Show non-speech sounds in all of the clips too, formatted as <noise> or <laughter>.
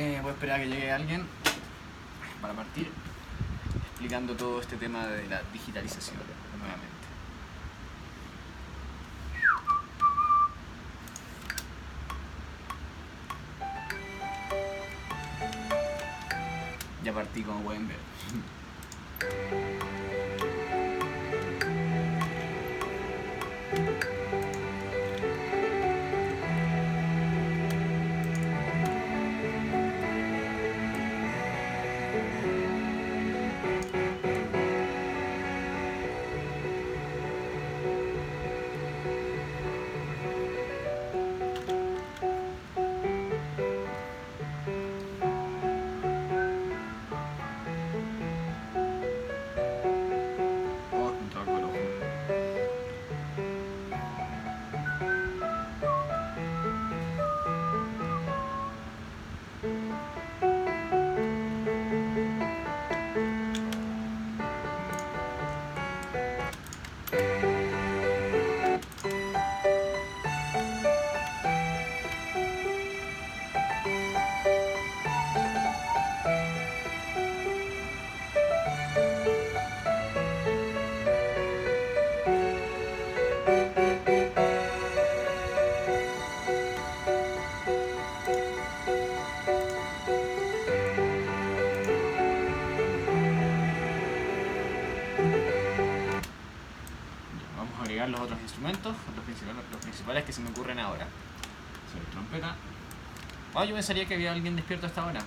Eh, voy a esperar a que llegue alguien para partir explicando todo este tema de la digitalización nuevamente. Ya partí como pueden ver. Los principales que se me ocurren ahora. Sobre trompeta. Oh, yo pensaría que había alguien despierto hasta ahora.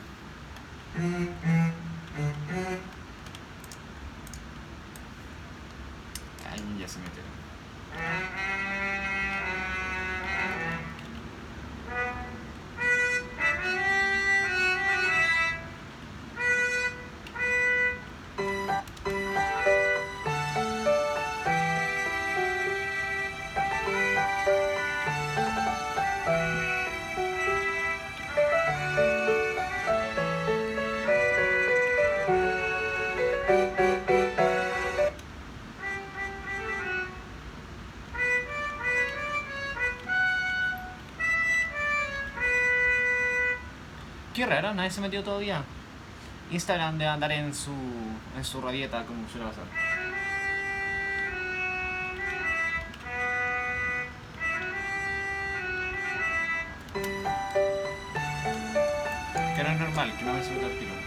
Raro, nadie se metió todavía. Instagram debe andar en su, en su radieta, como suele pasar. Que no es normal, que no me suelta el tiro.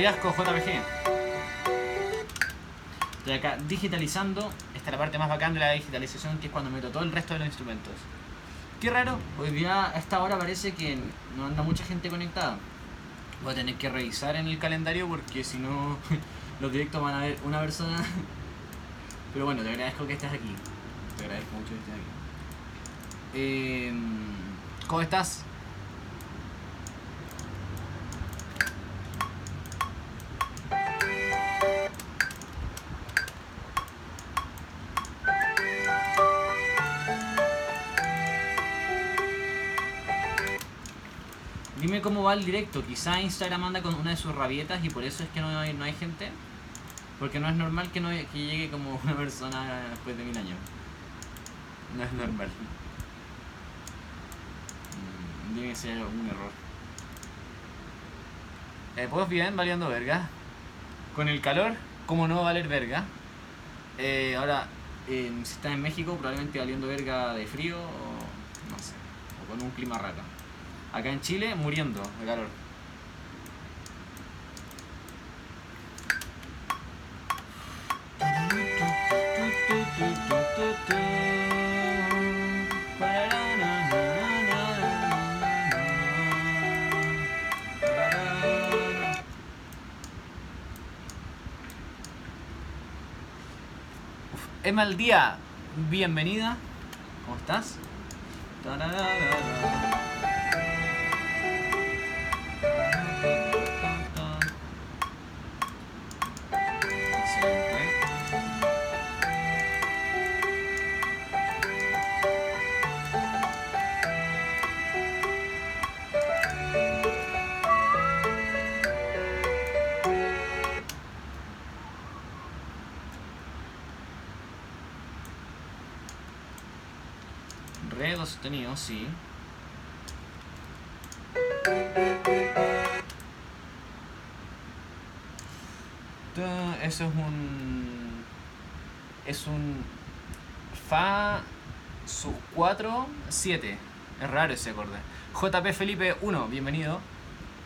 Saludos, doy asco JPG. Estoy acá digitalizando. Esta es la parte más bacán de la digitalización, que es cuando meto todo el resto de los instrumentos. Qué raro, hoy día a esta hora parece que no anda mucha gente conectada. Voy a tener que revisar en el calendario porque si no <laughs> los directos van a ver una persona. <laughs> Pero bueno, te agradezco que estés aquí. Te agradezco mucho que estés aquí. Eh, ¿Cómo estás? Dime cómo va el directo. Quizá Instagram anda con una de sus rabietas y por eso es que no hay, hay gente. Porque no es normal que, no, llegue como <laughs> una persona después de mil años. No es normal. Mm, Debe ser un error. Eh, ¿Puedo bien valiendo verga? Con el calor, ¿cómo no valer verga? Eh, ahora, eh, si estás en México, probablemente valiendo verga de frío o no sé, o con un clima raro. Acá en Chile, muriendo de calor. Emma al día, bienvenida. ¿Cómo estás? Sostenido, sí. Eso es un. Es un. Fa sus 4, 7. Es raro ese acorde. JP Felipe 1, bienvenido.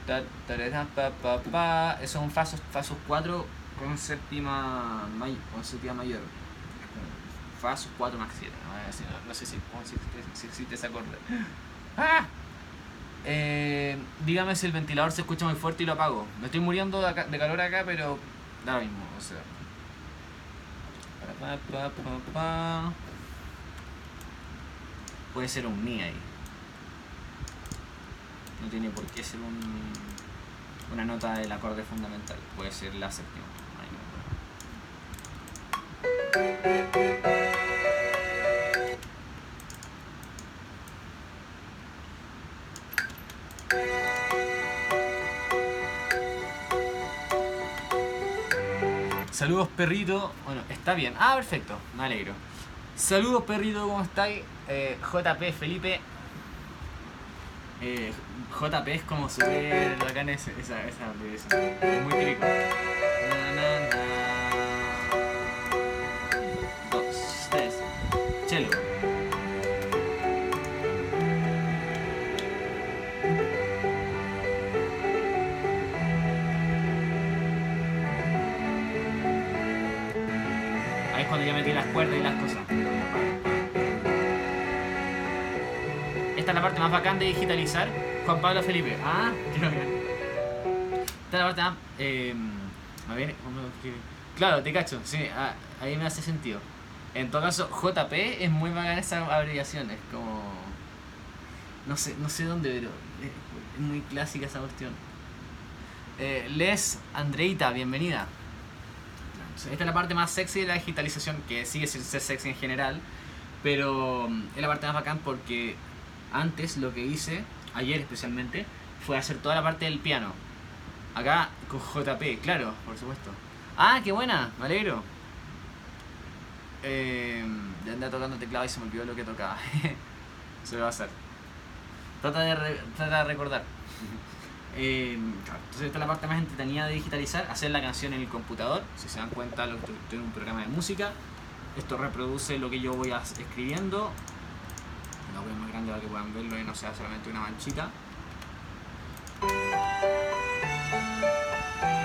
Eso es un Fa fa sus 4 con séptima, con séptima mayor. Fa sus 4 más 7. No, sé si, cómo si, si existe ese acorde. <gasps> ¡Ah! Eh, dígame si el ventilador se escucha muy fuerte y lo apago. Me estoy muriendo de, calor acá, pero da lo mismo. Puede ser un mi ahí. No tiene por qué ser un, una nota del acorde fundamental. Puede ser la séptima. No Saludos perrito. Bueno, está bien. Ah, perfecto. Me alegro. Saludos perrito, ¿cómo estáis? Eh, JP Felipe. Eh, JP es como súper bacán ese- esa, esa abreviación. Es muy típico. Bacán de digitalizar. Juan Pablo Felipe. Ah, qué bacán. Esta es la parte más. eh, a ver. Claro, te cacho, sí, ah, ahí me hace sentido. En todo caso, JP es muy bacán esa abreviación, es como. No sé, no sé dónde, pero es, muy clásica esa cuestión. Eh, Les Andreita, bienvenida. Esta es la parte más sexy de la digitalización, que sigue sin ser sexy en general, pero mm, es la parte más bacán porque antes lo que hice, ayer especialmente, fue hacer toda la parte del piano. Acá con JP, claro, por supuesto. Ah, qué buena, me alegro. Eh, ya andaba tocando teclado y se me olvidó lo que tocaba. <laughs> se va a hacer. Trata de, re- trata de recordar. Eh, claro, entonces esta es la parte más entretenida de digitalizar, hacer la canción en el computador. Si se dan cuenta, lo en un programa de música. Esto reproduce lo que yo voy escribiendo. Lo voy a poner más grande para que puedan verlo y no sea solamente una manchita.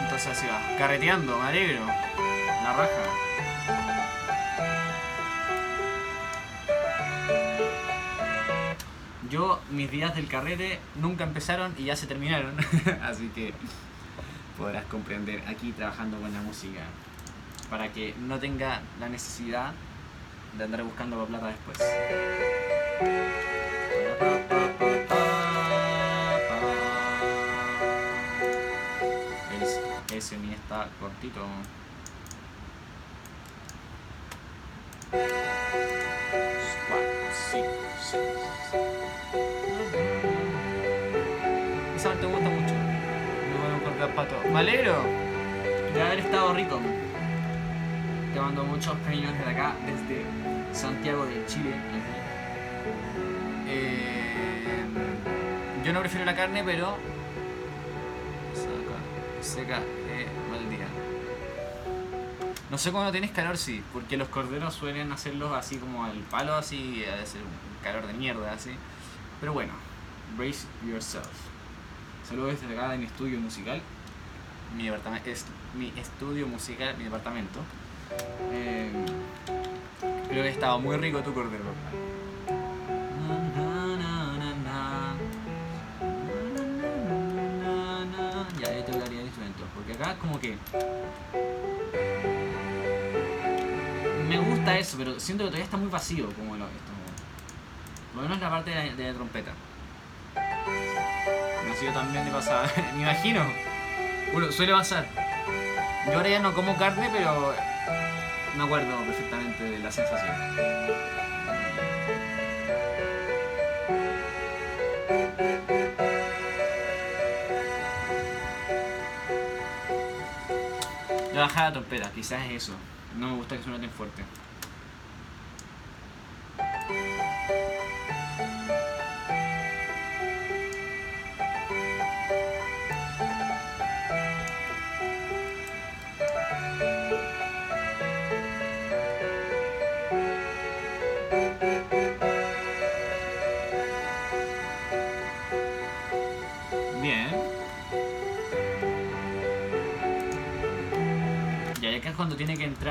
Entonces así va, carreteando, me alegro. La raja. Yo, mis días del carrete nunca empezaron y ya se terminaron. <laughs> Así que podrás comprender aquí trabajando con la música. Para que no tenga la necesidad de andar buscando plata después. Ese mi está cortito. Esa te gusta mucho. Me voy a pato. De haber estado rico. Te mando muchos cariños desde acá, desde Santiago de Chile. Yo no prefiero la carne, pero. Saca, seca, eh, mal día. No sé no tienes calor, sí, porque los corderos suelen hacerlos así como al palo, así, a ser un calor de mierda, así. Pero bueno, Brace Yourself. Saludos desde acá de mi estudio musical. Mi, departamento, es, mi estudio musical, mi departamento. Eh, creo que estaba muy rico tu cordero. Como que... Me gusta eso, pero siento que todavía está muy vacío como lo, esto. Por lo menos la parte de la, trompeta. Sido también de pasada. <laughs> Me imagino. Bueno, suele pasar. Yo ahora ya no como carne, pero me acuerdo perfectamente la sensación. La bajada la trompeta, quizás es eso. No me gusta que suene tan fuerte.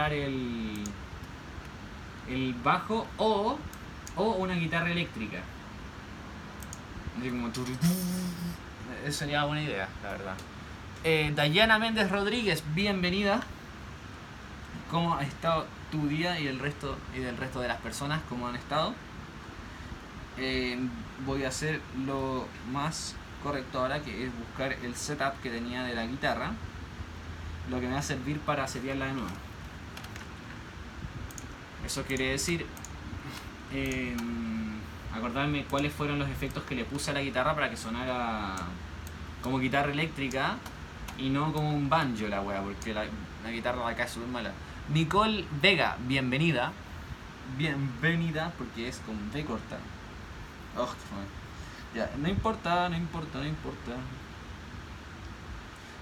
El, el bajo o, o una guitarra eléctrica. Así como tu. Eso sería buena idea, la verdad. Eh, Dayana Méndez Rodríguez, bienvenida. ¿Cómo ha estado tu día y el resto y del resto de las personas? ¿Cómo han estado? Eh, voy a hacer lo más correcto ahora, que es buscar el setup que tenía de la guitarra, lo que me va a servir para seriarla de nuevo. Eso quiere decir eh, acordarme cuáles fueron los efectos que le puse a la guitarra para que sonara como guitarra eléctrica y no como un banjo la wea, porque la, guitarra de acá es súper mala. Nicole Vega, bienvenida. Bienvenida, porque es con B corta. Oh, qué. Ya, no importa, no importa, no importa.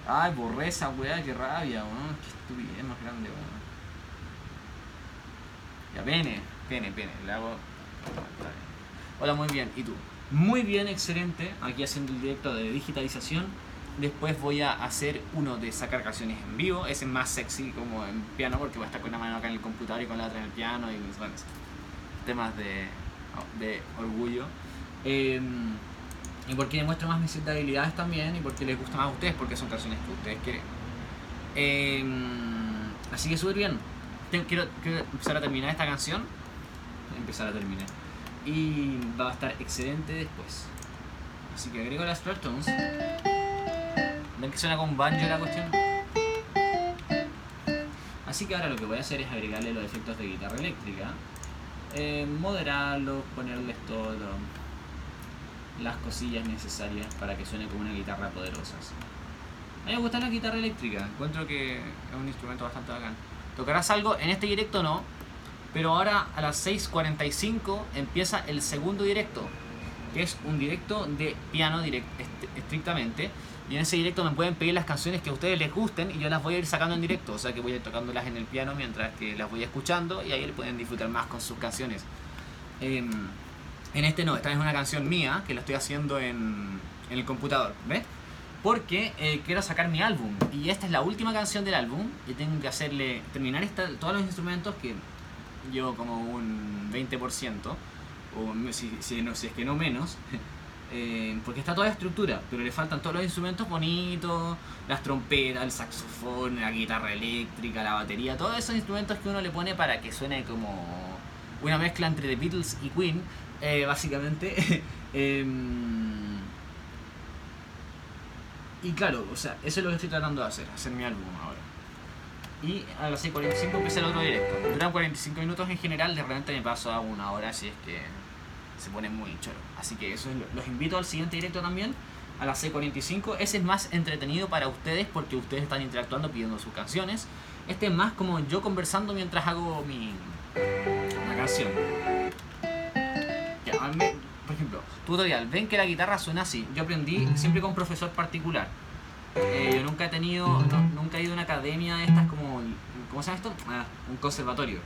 Ay, borré esa weá, qué rabia, weón. Qué estupidez más grande, weón. Ya, pene, pene, pene. Le hago. Hola, muy bien. ¿Y tú? Muy bien, excelente. Aquí haciendo el directo de digitalización. Después voy a hacer uno de sacar canciones en vivo. Ese es más sexy como en piano porque voy a estar con una mano acá en el computador y con la otra en el piano y bueno, temas de, de orgullo. Eh, y porque demuestro más mis habilidades también y porque les gusta más a ustedes porque son canciones que ustedes quieren. Eh, así que súper bien. Quiero, empezar a terminar esta canción. Empezar a terminar. Y va a estar excelente después. Así que agrego las Tones. ¿Ven que suena con banjo la cuestión? Así que ahora lo que voy a hacer es agregarle los efectos de guitarra eléctrica. eh, moderarlos, ponerles todo las cosillas necesarias para que suene como una guitarra poderosa. A mí me gusta la guitarra eléctrica, encuentro que es un instrumento bastante bacán. ¿Tocarás algo? En este directo no, pero ahora a las 6.45 empieza el segundo directo, que es un directo de piano direct- est- estrictamente. Y en ese directo me pueden pedir las canciones que a ustedes les gusten y yo las voy a ir sacando en directo. O sea que voy a ir tocándolas en el piano mientras que las voy escuchando y ahí pueden disfrutar más con sus canciones. Em, en este no, esta es una canción mía que la estoy haciendo en, en el computador, ¿ves? Porque eh, quiero sacar mi álbum. Y esta es la última canción del álbum y tengo que hacerle terminar esta, todos los instrumentos que llevo como un 20% o si, si, no, si es que no menos <laughs> eh, porque está toda la estructura pero le faltan todos los instrumentos bonitos las trompetas, el saxofón, la guitarra eléctrica, la batería todos esos instrumentos que uno le pone para que suene como una mezcla entre The Beatles y Queen eh, básicamente <laughs> Em, y claro, o sea, eso es lo que estoy tratando de hacer, hacer mi álbum ahora. Y a las 6.45 empieza el otro directo. Duran 45 minutos en general, de repente me paso una hora si es que se pone muy choro. Así que eso es lo- los invito al siguiente directo también, a las 6.45. Ese es más entretenido para ustedes porque ustedes están interactuando pidiendo sus canciones. Este es más como yo conversando mientras hago mi la canción. Ya, por ejemplo, tutorial. Ven que la guitarra suena así. Yo aprendí siempre con un profesor particular. Eh, yo nunca he tenido, no- nunca he ido a una academia de estas como, ¿cómo se llama esto? Ah, un conservatorio.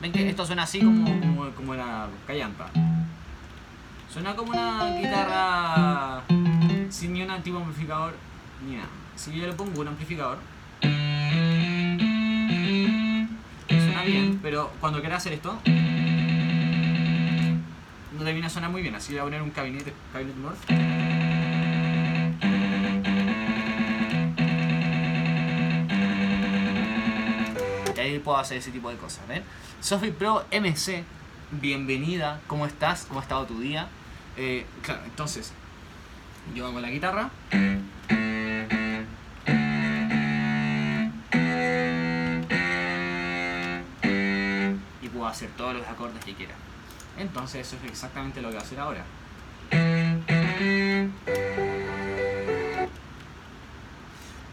Ven que esto suena así como, como, como la callampa. Suena como una guitarra sin ni un antiguo amplificador ni nada. Si yo le pongo un amplificador, suena bien, pero cuando quiera hacer esto, no termina a sonar muy bien. Así voy a poner un cabinet, cabinet North. Y ahí puedo hacer ese tipo de cosas, ¿ven? Sophie Pro MC, bienvenida, ¿cómo estás? ¿Cómo ha estado tu día? Eh, claro, entonces, yo hago la guitarra. Y puedo hacer todos los acordes que quiera. Entonces eso es exactamente lo que voy a hacer ahora.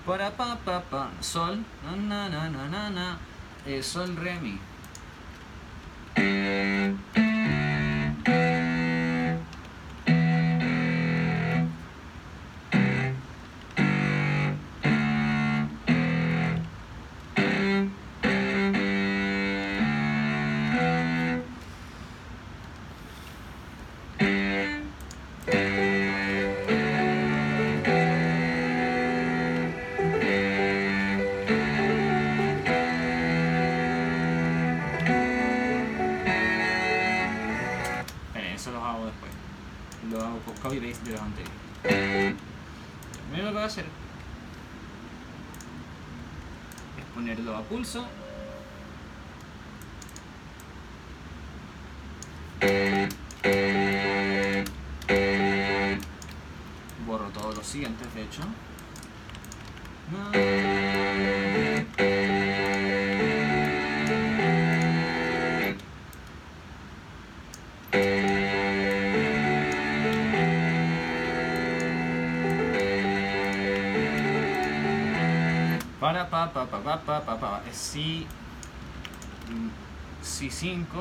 Para pa pa sol. Na na na na na. Eh, sol re mi copy paste de los anteriores. Primero lo que voy a hacer es ponerlo a pulso. Borro todos los siguientes, de hecho. Para pa pa pa pa pa pa pa es si mm, si 5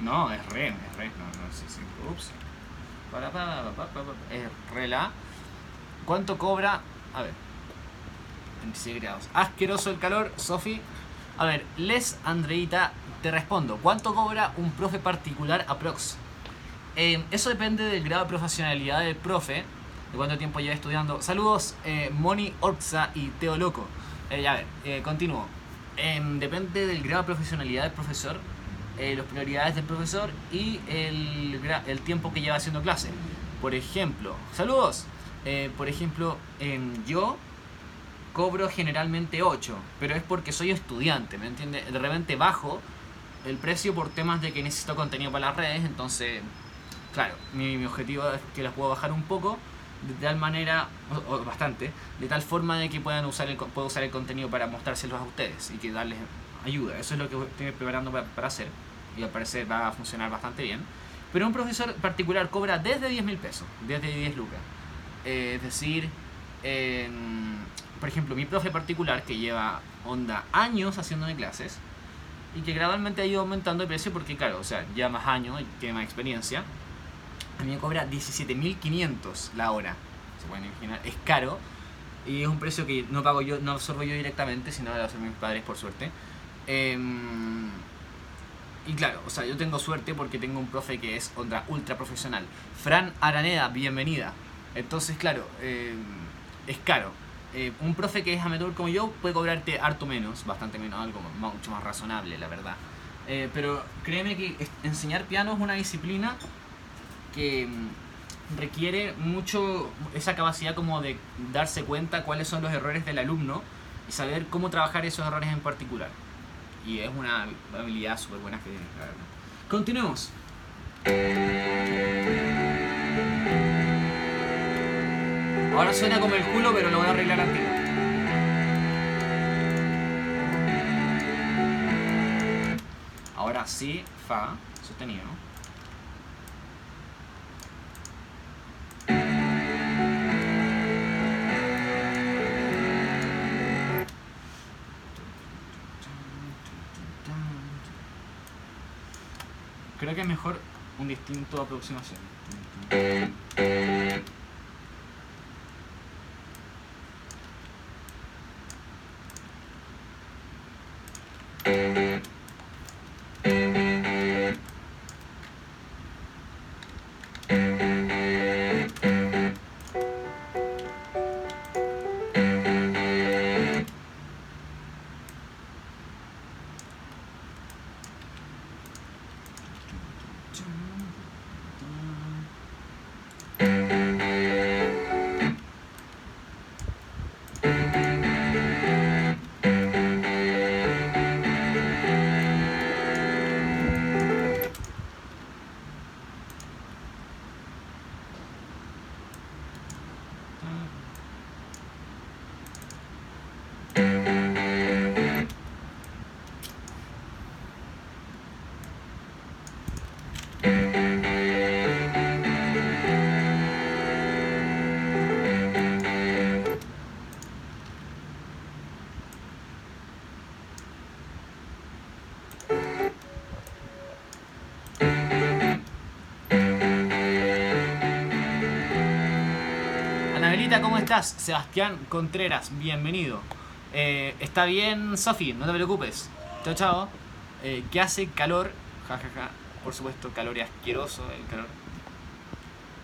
No, es re, es re, no, no es si 5. Ups. Para pa pa pa pa pa es re la. ¿Cuánto cobra? A ver. 26 grados. Asqueroso el calor, Sofi. A ver, Les Andreita, te respondo. ¿Cuánto cobra un profe particular aprox? Eh, eso depende del grado de profesionalidad del profe, de cuánto tiempo lleva estudiando. Saludos, eh, Moni Orza y Teo Loco. Eh, a ver, eh, continúo. Em, depende del grado de profesionalidad del profesor, eh, las prioridades del profesor y el, tiempo que lleva haciendo clase. Por ejemplo, saludos. Eh, por ejemplo, em, yo cobro generalmente 8, pero es porque soy estudiante, ¿me entiendes? De repente bajo el precio por temas de que necesito contenido para las redes, entonces, claro, mi, mi objetivo es que las puedo bajar un poco, de tal manera, o, bastante, de tal forma de que puedan usar el, puedo usar el contenido para mostrárselos a ustedes y que darles ayuda. Eso es lo que estoy preparando para, hacer y al parecer va a funcionar bastante bien. Pero un profesor particular cobra desde 10 mil pesos, desde 10 lucas. Eh, es decir, por ejemplo, mi profe particular que lleva onda años haciéndome clases y que gradualmente ha ido aumentando de precio porque, claro, o sea, lleva más años y tiene más experiencia. A mí me cobra 17.500 la hora. Se pueden imaginar, es caro y es un precio que no pago yo, no absorbo yo directamente, sino lo absorben mis padres por suerte. Em, y claro, o sea, yo tengo suerte porque tengo un profe que es onda ultra profesional. Fran Araneda, bienvenida. Entonces, claro, eh, es caro. Eh, un profe que es amateur como yo puede cobrarte harto menos, bastante menos, algo mucho más razonable, la verdad. Eh, pero créeme que enseñar piano es una disciplina que mm, requiere mucho esa capacidad como de darse cuenta cuáles son los errores del alumno y saber cómo trabajar esos errores en particular. Y es una habilidad súper buena que verdad. Continuemos. Ahora suena como el culo, pero lo voy a arreglar tiro. Ahora sí, fa, sostenido. Creo que es mejor un distinto aproximación. Estás? Sebastián Contreras, bienvenido. Eh, está bien, Sofi, no te preocupes. Chao, chao. Eh, ¿Qué hace calor? Ja, ja, ja. Por supuesto, calor y asqueroso el calor.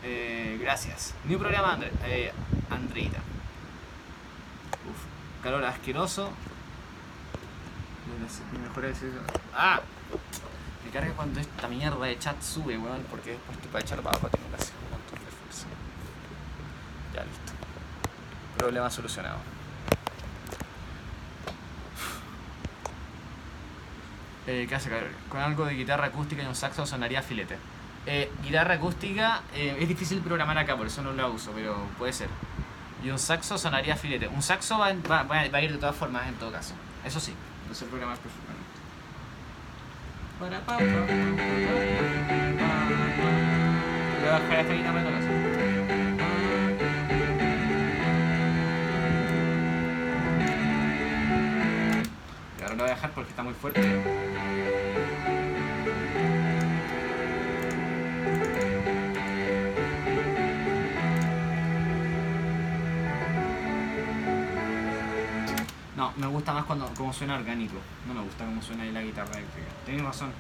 Eh, gracias. New programa, Andre, eh, Andreita. Uf, calor asqueroso. Mejor. ¡Ah! Me carga cuando esta mierda de chat sube, weón, porque después te echar para abajo, tengo que hacer un montón de fuerza. Ya listo. Problema solucionado. Eh, ¿Qué hace? Con algo de guitarra acústica y un saxo sonaría filete. Eh, guitarra acústica eh, es difícil programar acá, por eso no la uso, pero puede ser. Y un saxo sonaría filete. Un saxo va, a ir de todas formas en todo caso. Eso sí, no sé programar perfectamente. Voy a bajar esta guitarra en todo caso. Lo voy a dejar porque está muy fuerte. No, me gusta más cuando como suena orgánico. No me gusta cómo suena ahí la guitarra eléctrica. Tienes razón.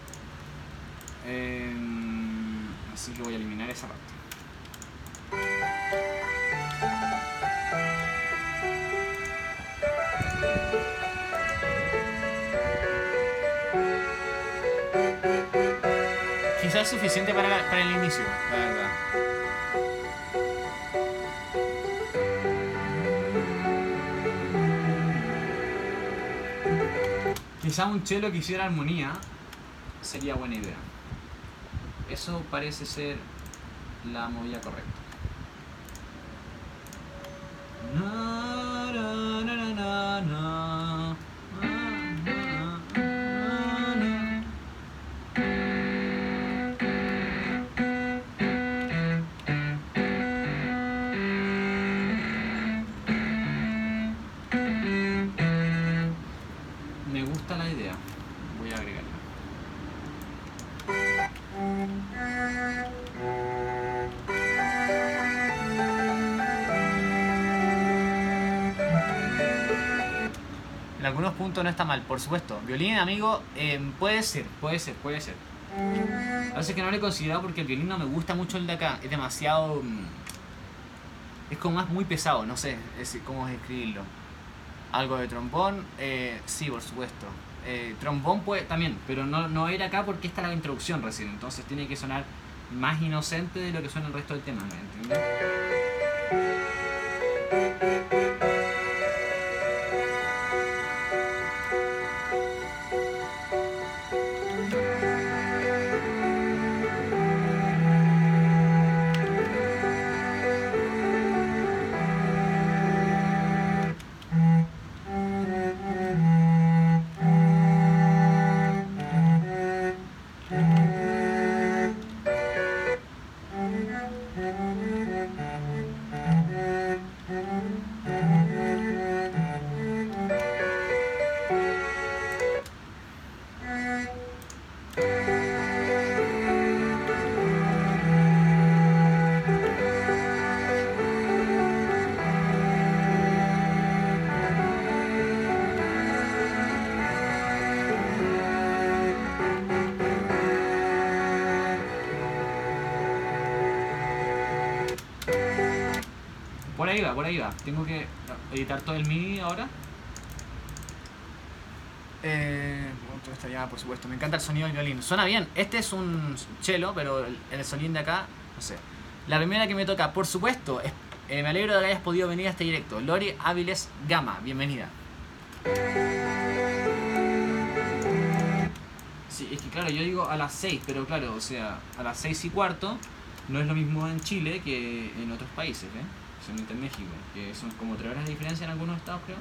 Em, así que voy a eliminar esa parte. Es suficiente para, para el inicio, la verdad. Quizá un chelo que hiciera armonía sería buena idea. Eso parece ser la movida correcta. Algunos puntos no está mal, por supuesto. Violín, amigo, eh, puede ser, puede ser, puede ser. A veces que no lo he considerado porque el violín no me gusta mucho el de acá. Es demasiado... mm, Es como más muy pesado, no sé es, cómo describirlo. Algo de trombón, eh, sí, por supuesto. Eh, trombón puede también, pero no, no era acá porque esta era la introducción recién, entonces tiene que sonar más inocente de lo que suena el resto del tema, ¿me entiendes? Ahí va, por ahí va. Tengo que editar todo el MIDI ahora. Eh, todo esto ya, por supuesto. Me encanta el sonido del violín. Suena bien. Este es un cello, pero el, el sonido de acá, no sé. La primera que me toca, por supuesto, es- eh, me alegro de que hayas podido venir a este directo. Lori Áviles Gama, bienvenida. Sí, es que claro, yo digo a las 6, pero claro, o sea, a las 6 y cuarto no es lo mismo en Chile que en otros países, ¿eh? En México, que son como 3 horas de diferencia en algunos estados, creo.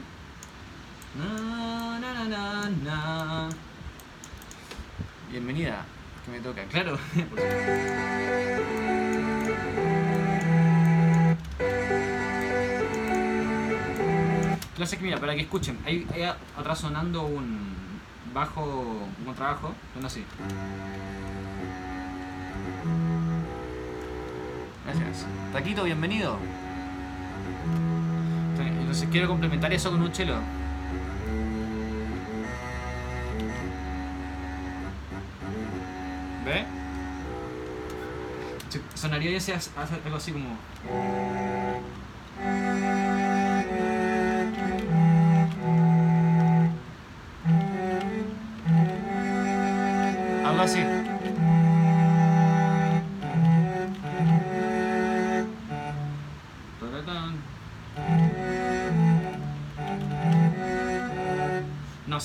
Bienvenida, que me toca, claro. <laughs> que mira, para que escuchen, hay, hay atrás un bajo, un contrabajo, suena así. Gracias. Taquito, bienvenido. Entonces quiero complementar eso con un chelo. ¿Ve? Sonaría y hace algo así como...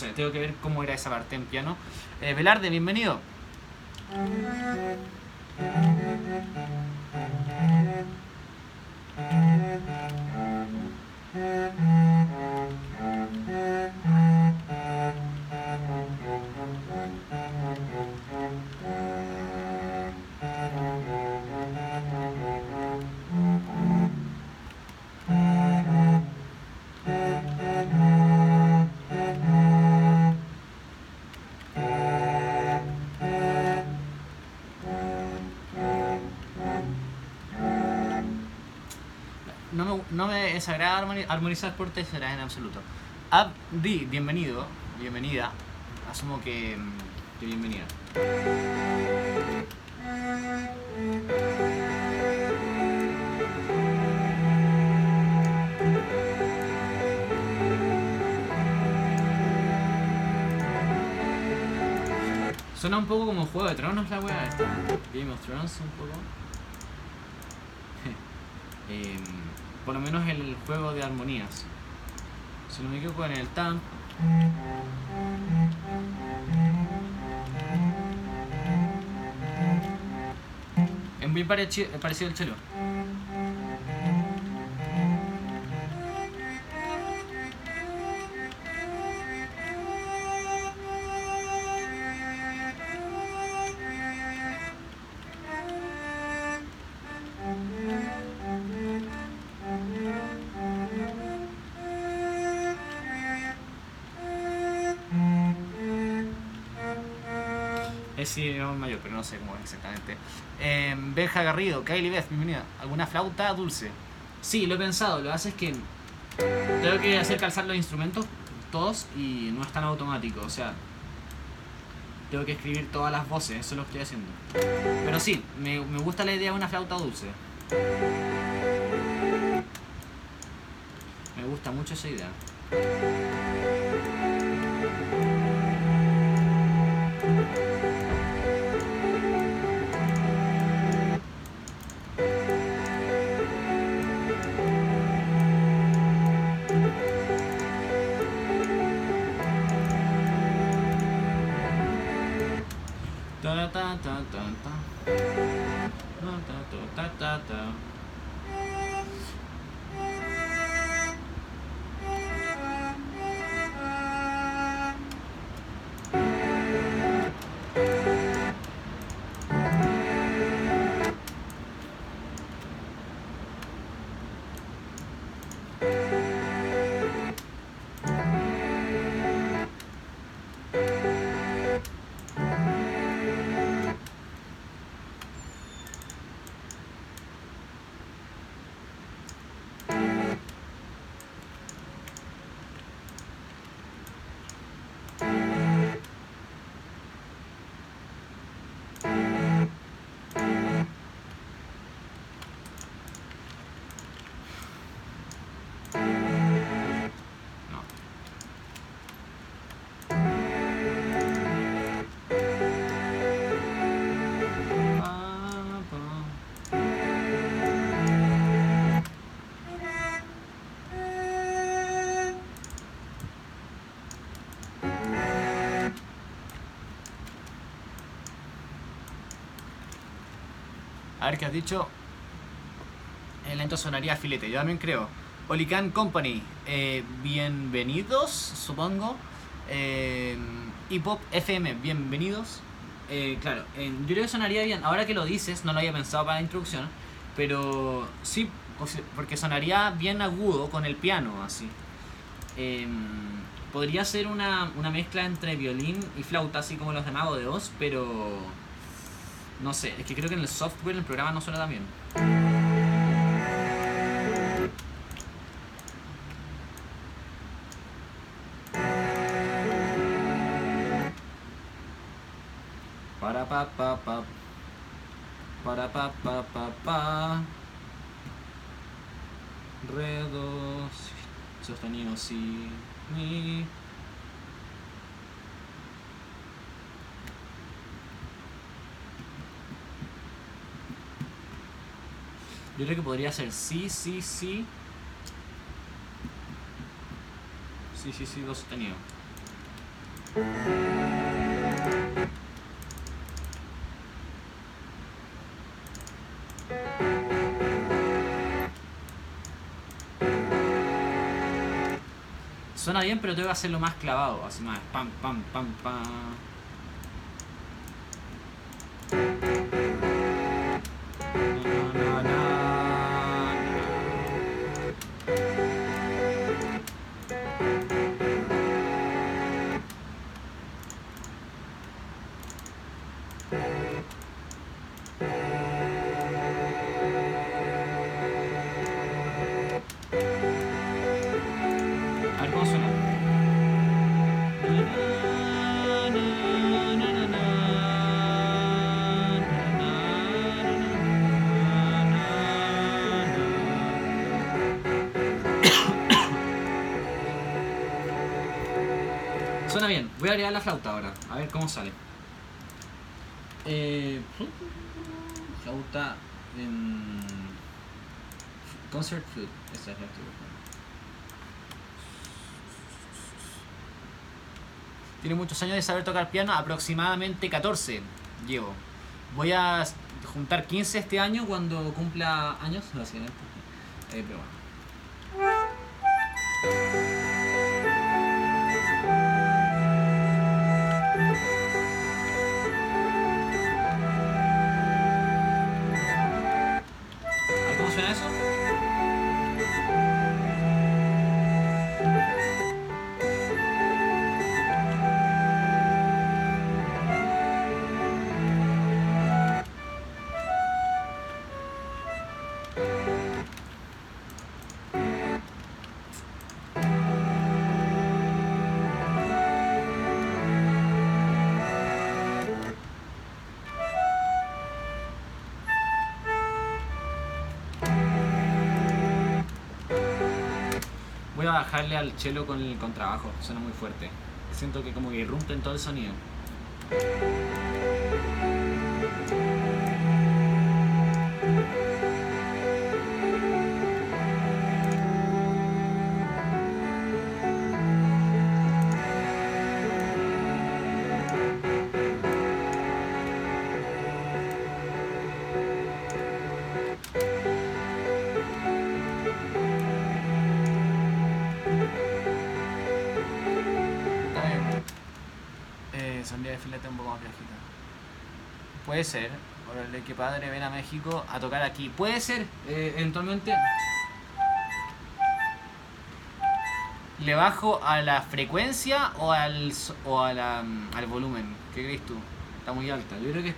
tengo que ver cómo era esa parte en piano. Eh, Velarde, bienvenido. No me, no me desagrada armoni- armonizar por terceras en absoluto. Abdi, bienvenido, bienvenida. Asumo que, mm, que bienvenida. Suena un poco como Juego de Tronos la weá. Game of Thrones un poco. <laughs> Em, por lo menos el juego de armonías. Si no me equivoco en el TAM. Es muy parecido al chelo. Pero no sé cómo es exactamente. Eh, Benja Garrido, Kylie Beth, bienvenida. ¿Alguna flauta dulce? Sí, lo he pensado. Lo que pasa es que tengo que hacer calzar los instrumentos todos y no es tan automático. O sea, tengo que escribir todas las voces, eso lo estoy haciendo. Pero sí, me gusta la idea de una flauta dulce. Me gusta mucho esa idea. A ver qué has dicho. El lento sonaría filete, yo también creo. Olican Company, eh, bienvenidos, supongo. Eh, Hip Hop FM, bienvenidos. Eh, claro, eh, yo creo que sonaría bien. Ahora que lo dices, no lo había pensado para la introducción, pero sí, porque sonaría bien agudo con el piano, así. Eh, podría ser una, una mezcla entre violín y flauta, así como los de Mago de Oz, pero no sé, es que creo que en el software, en el programa no suena tan bien. Para pa pa pa. Para pa pa pa pa. Sostenido si. Mi. Yo creo que podría ser sí, sí, sí. Sí, sí, sí, do sostenido. Suena bien, pero tengo que hacerlo más clavado, así más pam, pam, pam, pam. Suena bien. Voy a agregar la flauta ahora. A ver cómo sale. Eh, flauta en concert flute. Esa es la que. Tiene muchos años de saber tocar piano, aproximadamente 14 llevo. Voy a juntar 15 este año cuando cumpla años. <laughs> básicamente. Eh, pero bueno. Bajarle al chelo con el contrabajo, suena muy fuerte. Siento que como que irrumpe en todo el sonido. Puede ser. Órale, qué padre ven a México a tocar aquí. Puede ser, eh, eventualmente. ¿Le bajo a la frecuencia o al, o al volumen? ¿Qué crees tú? Está muy alta. Yo creo que.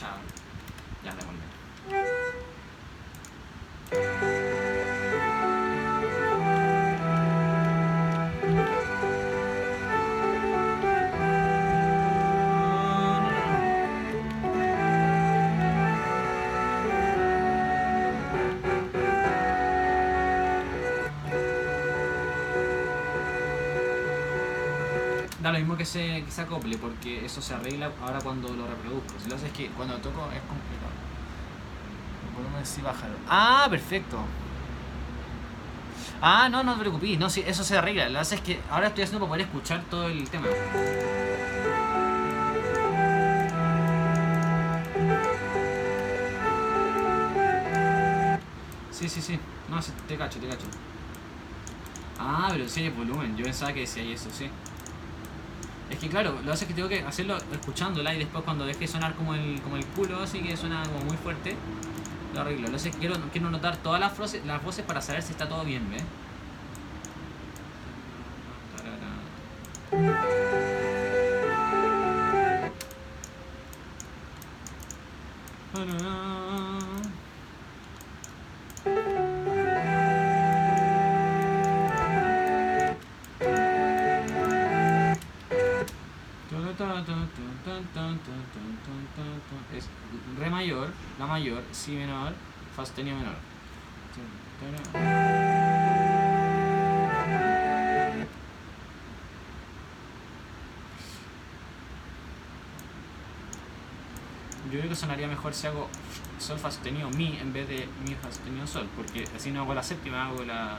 Por da lo mismo que se, que se acople, porque eso se arregla ahora cuando lo reproduzco. Si lo haces es que cuando toco es complicado. El volumen sí bájalo. Ah, perfecto. Ah, no, no te preocupes, no, sí, eso se arregla. Lo que pasa es que ahora estoy haciendo para poder escuchar todo el tema. Sí, sí, sí. No, sí, te cacho, te cacho. Ah, pero sí hay volumen. Yo pensaba que decía eso, sí. Es que claro, lo que es que tengo que hacerlo escuchándola y después cuando deje sonar como el, como el culo, así que suena como muy fuerte, lo arreglo. Lo que quiero, quiero notar todas las voces, las voces para saber si está todo bien, ¿ves? Es la mayor, si menor, fa sostenido menor. Yo creo que sonaría mejor si hago sol fa sostenido mi en vez de mi fa sostenido sol, porque así no hago la séptima, hago la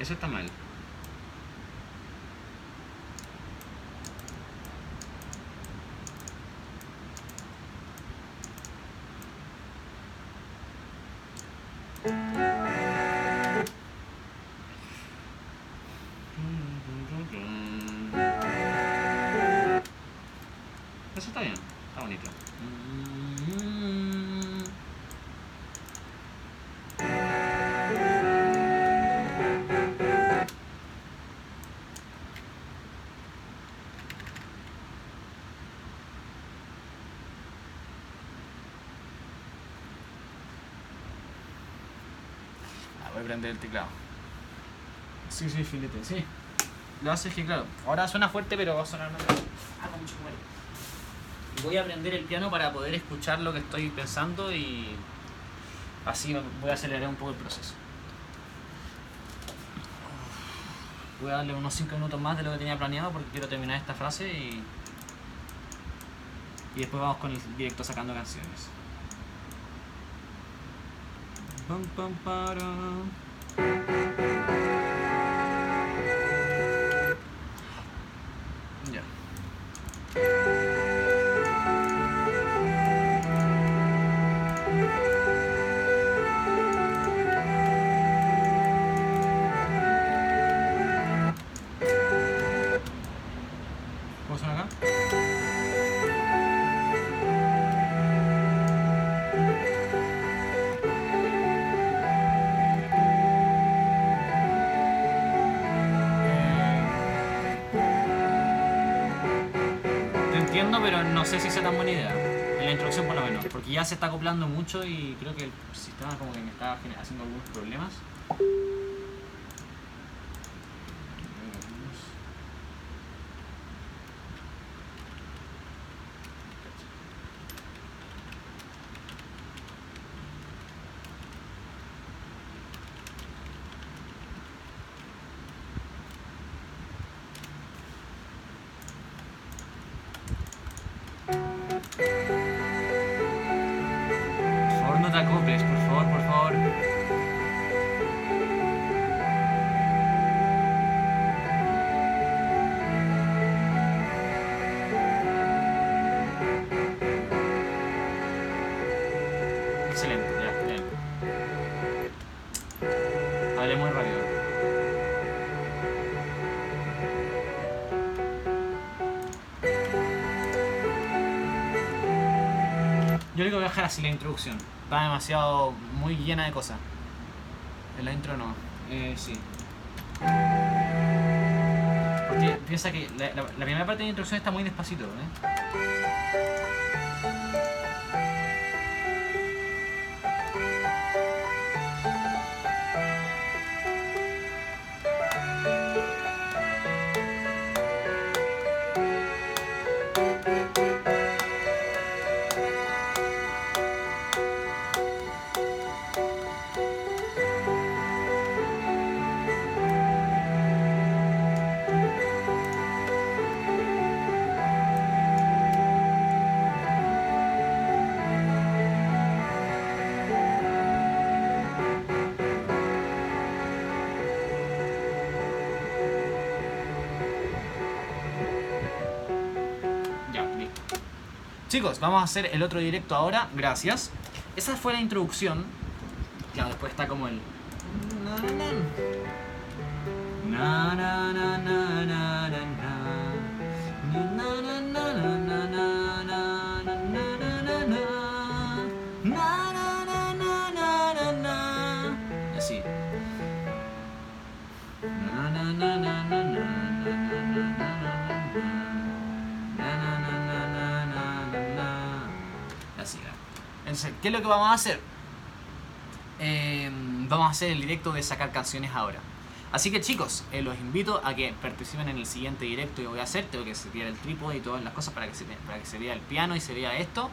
Eso está mal. Prender el teclado. Sí, sí, filete, sí. Lo hace es que, claro, ahora suena fuerte, pero va a sonar más. Ah, con mucho Voy a aprender el piano para poder escuchar lo que estoy pensando y así voy a acelerar un poco el proceso. Voy a darle unos 5 minutos más de lo que tenía planeado porque quiero terminar esta frase y, y después vamos con el directo sacando canciones. Pam, pam, para. Pero no sé si sea tan buena idea. En la introducción por lo menos. Porque ya se está acoplando mucho y creo que el sistema como que me está haciendo algunos problemas. Excelente, ya, bien. Hablé muy rápido. Yo creo que voy a dejar así la introducción. Está demasiado muy llena de cosas. En la intro no. Eh, sí. Porque que piensa que la- la primera parte de la introducción está muy despacito, ¿eh? Chicos, vamos a hacer el otro directo ahora. Gracias. Esa fue la introducción. Ya, después está como el. Es lo que vamos a hacer? Eh, vamos a hacer el directo de sacar canciones ahora. Así que chicos, eh, los invito a que participen en el siguiente directo que voy a hacer. Tengo que setear el trípode y todas las cosas para que se, para que se vea el piano y se vea esto.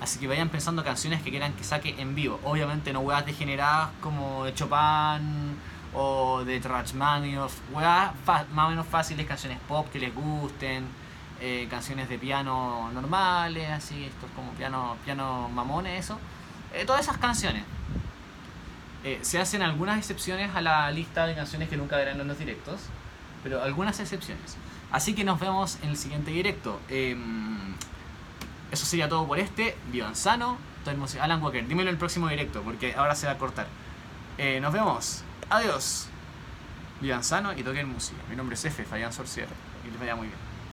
Así que vayan pensando canciones que quieran que saque en vivo. Obviamente no weas degeneradas como de Chopin o de Rachmaninoff. Weas más o menos fáciles, canciones pop que les gusten. eh, canciones de piano normales, así, estos como piano, piano mamones, eso. Eh, todas esas canciones. Eh, se hacen algunas excepciones a la lista de canciones que nunca verán en los directos, pero algunas excepciones. Así que nos vemos en el siguiente directo. Em, eso sería todo por este. Vivan sano. Alan Walker, dímelo en el próximo directo, porque ahora se va a cortar. Eh, nos vemos. Adiós. Vivan sano y toquen música. Mi nombre es F, Fabián Sorcier. Y les vaya muy bien.